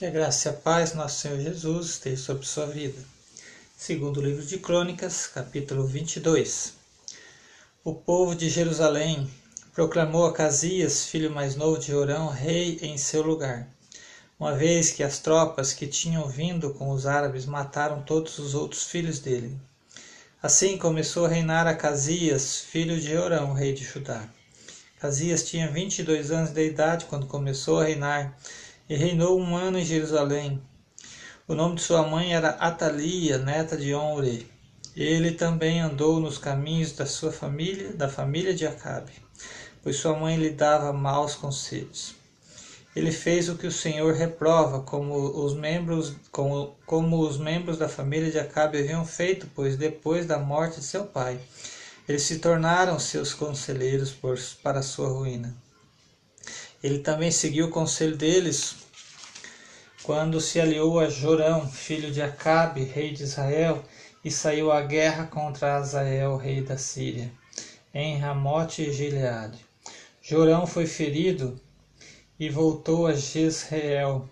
Que a graça e a paz, nosso Senhor Jesus, esteja sobre sua vida. Segundo livro de Crônicas, capítulo 22. O povo de Jerusalém proclamou a filho mais novo de Jorão, rei em seu lugar, uma vez que as tropas que tinham vindo com os árabes mataram todos os outros filhos dele. Assim começou a reinar Acasias, filho de Jorão, rei de Judá. Casias tinha vinte e dois anos de idade quando começou a reinar e reinou um ano em Jerusalém. O nome de sua mãe era Atalia, neta de Onre. Ele também andou nos caminhos da sua família, da família de Acabe, pois sua mãe lhe dava maus conselhos. Ele fez o que o Senhor reprova, como os membros, como, como os membros da família de Acabe haviam feito, pois depois da morte de seu pai, eles se tornaram seus conselheiros por, para sua ruína. Ele também seguiu o conselho deles quando se aliou a Jorão, filho de Acabe, rei de Israel, e saiu à guerra contra Azael, rei da Síria, em Ramote e Gileade. Jorão foi ferido e voltou a Jezreel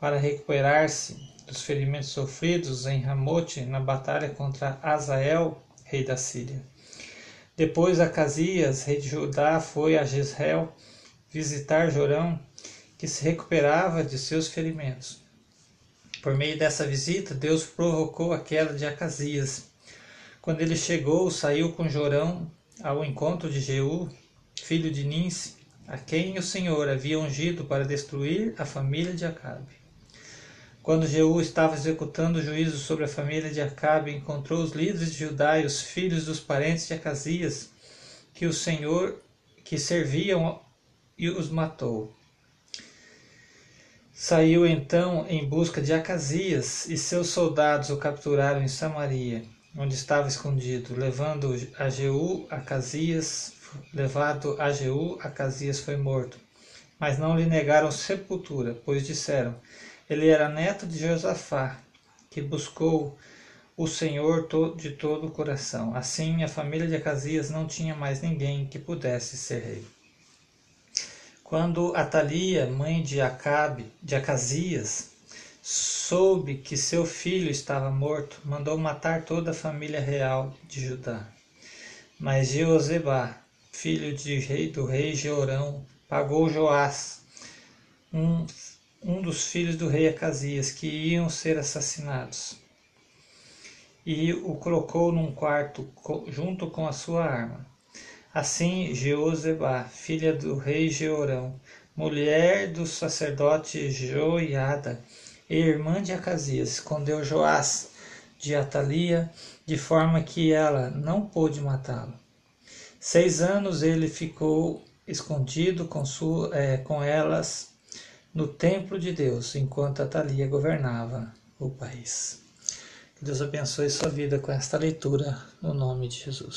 para recuperar-se dos ferimentos sofridos em Ramote na batalha contra Azael, rei da Síria. Depois Acasias, rei de Judá, foi a Jezreel visitar Jorão, que se recuperava de seus ferimentos. Por meio dessa visita, Deus provocou a queda de Acasias. Quando ele chegou, saiu com Jorão ao encontro de Jeú, filho de Ninse, a quem o Senhor havia ungido para destruir a família de Acabe. Quando Jeú estava executando o juízo sobre a família de Acabe, encontrou os líderes de Judá e os filhos dos parentes de Acasias, que o Senhor que serviam e os matou. Saiu então em busca de Acasias, e seus soldados o capturaram em Samaria, onde estava escondido, levando a Jeú, Acasias, levado a Jeú, Acasias foi morto. Mas não lhe negaram sepultura, pois disseram: ele era neto de Josafá, que buscou o Senhor de todo o coração. Assim, a família de Acasias não tinha mais ninguém que pudesse ser rei. Quando Atalia, mãe de Acabe, de Acasias, soube que seu filho estava morto, mandou matar toda a família real de Judá. Mas Jeozebá, filho de rei do rei Jeorão, pagou Joás, um, um dos filhos do rei Acasias, que iam ser assassinados, e o colocou num quarto junto com a sua arma. Assim, Jeozebá, filha do rei Jeorão, mulher do sacerdote Joiada e irmã de Acasias, escondeu Joás de Atalia, de forma que ela não pôde matá-lo. Seis anos ele ficou escondido com, sua, é, com elas no templo de Deus, enquanto Atalia governava o país. Que Deus abençoe sua vida com esta leitura, no nome de Jesus.